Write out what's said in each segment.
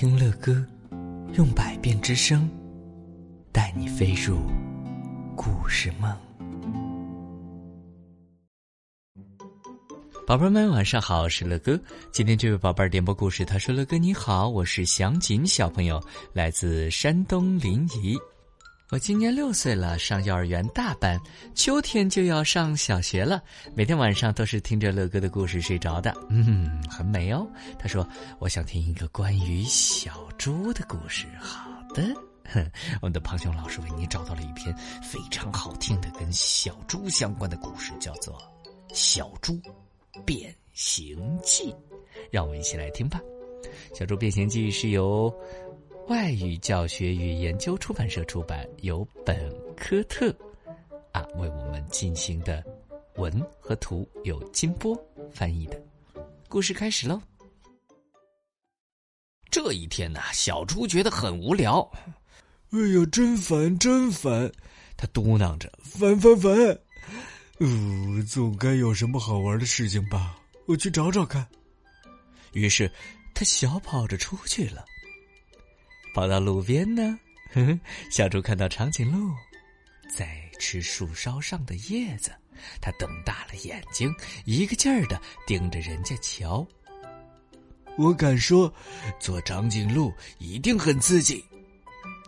听乐歌，用百变之声，带你飞入故事梦。宝贝们，晚上好，我是乐哥。今天这位宝贝儿点播故事，他说：“乐哥你好，我是祥锦小朋友，来自山东临沂。我今年六岁了，上幼儿园大班，秋天就要上小学了。每天晚上都是听着乐哥的故事睡着的，嗯，很美哦。他说：“我想听一个关于小猪的故事。”好的，哼 我们的胖熊老师为你找到了一篇非常好听的跟小猪相关的故事，叫做《小猪变形记》。让我们一起来听吧，《小猪变形记》是由。外语教学与研究出版社出版，由本科特啊为我们进行的文和图，由金波翻译的。故事开始喽。这一天呐，小猪觉得很无聊。哎呀，真烦，真烦！他嘟囔着：“烦烦烦！呃，总该有什么好玩的事情吧？我去找找看。”于是，他小跑着出去了。跑到路边呢，呵呵小猪看到长颈鹿在吃树梢上的叶子，它瞪大了眼睛，一个劲儿的盯着人家瞧。我敢说，做长颈鹿一定很刺激。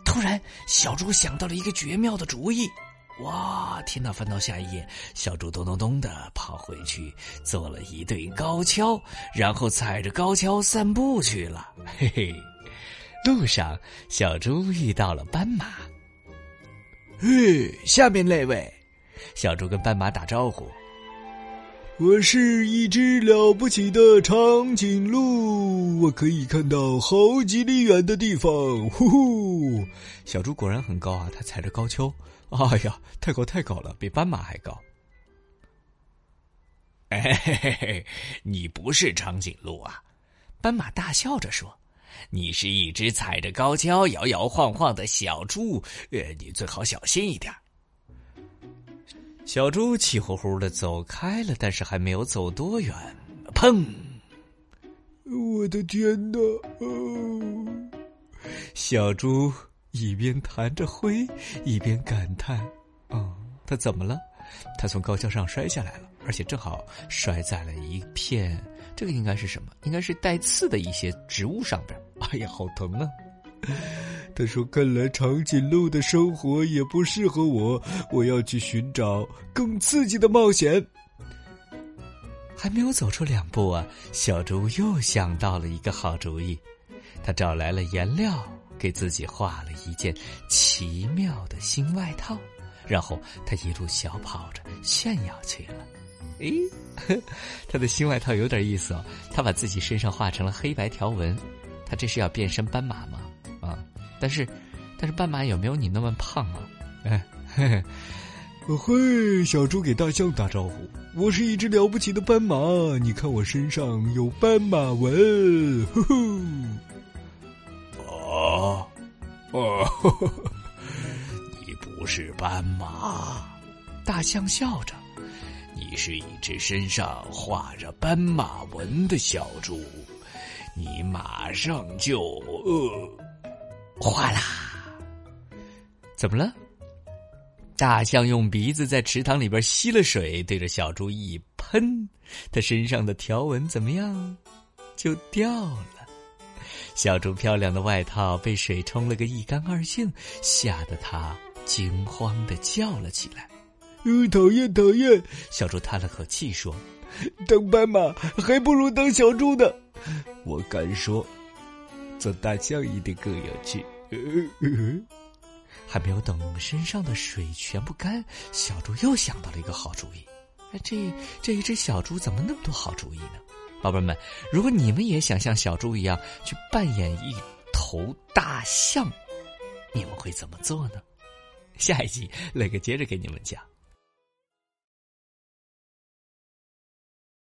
突然，小猪想到了一个绝妙的主意。哇！听到翻到下一页，小猪咚咚咚的跑回去，做了一对高跷，然后踩着高跷散步去了。嘿嘿。路上，小猪遇到了斑马。嘿，下面那位，小猪跟斑马打招呼：“我是一只了不起的长颈鹿，我可以看到好几里远的地方。”呼呼，小猪果然很高啊！它踩着高跷，哎呀，太高太高了，比斑马还高。哎嘿嘿嘿，你不是长颈鹿啊！斑马大笑着说。你是一只踩着高跷摇摇晃晃的小猪，呃，你最好小心一点。小猪气呼呼的走开了，但是还没有走多远，砰！我的天哪！哦，小猪一边弹着灰，一边感叹：“哦，他怎么了？他从高跷上摔下来了，而且正好摔在了一片……这个应该是什么？应该是带刺的一些植物上边。”哎呀，好疼啊！他说：“看来长颈鹿的生活也不适合我，我要去寻找更刺激的冒险。”还没有走出两步啊，小猪又想到了一个好主意，他找来了颜料，给自己画了一件奇妙的新外套，然后他一路小跑着炫耀去了。诶，他的新外套有点意思哦，他把自己身上画成了黑白条纹。他这是要变身斑马吗？啊！但是，但是斑马有没有你那么胖啊？哎，嘿嘿，嘿，小猪给大象打招呼：“我是一只了不起的斑马，你看我身上有斑马纹。”呼呼。哦，哦，你不不是斑马，大象笑着，你是一只身上画着斑马纹的小猪。你马上就呃，哗啦！怎么了？大象用鼻子在池塘里边吸了水，对着小猪一喷，它身上的条纹怎么样？就掉了。小猪漂亮的外套被水冲了个一干二净，吓得它惊慌的叫了起来。呃，讨厌讨厌！小猪叹了口气说：“当斑马还不如当小猪呢。”我敢说，做大象一定更有趣。还没有等身上的水全部干，小猪又想到了一个好主意。哎，这这一只小猪怎么那么多好主意呢？宝贝们，如果你们也想像小猪一样去扮演一头大象，你们会怎么做呢？下一集，磊哥接着给你们讲。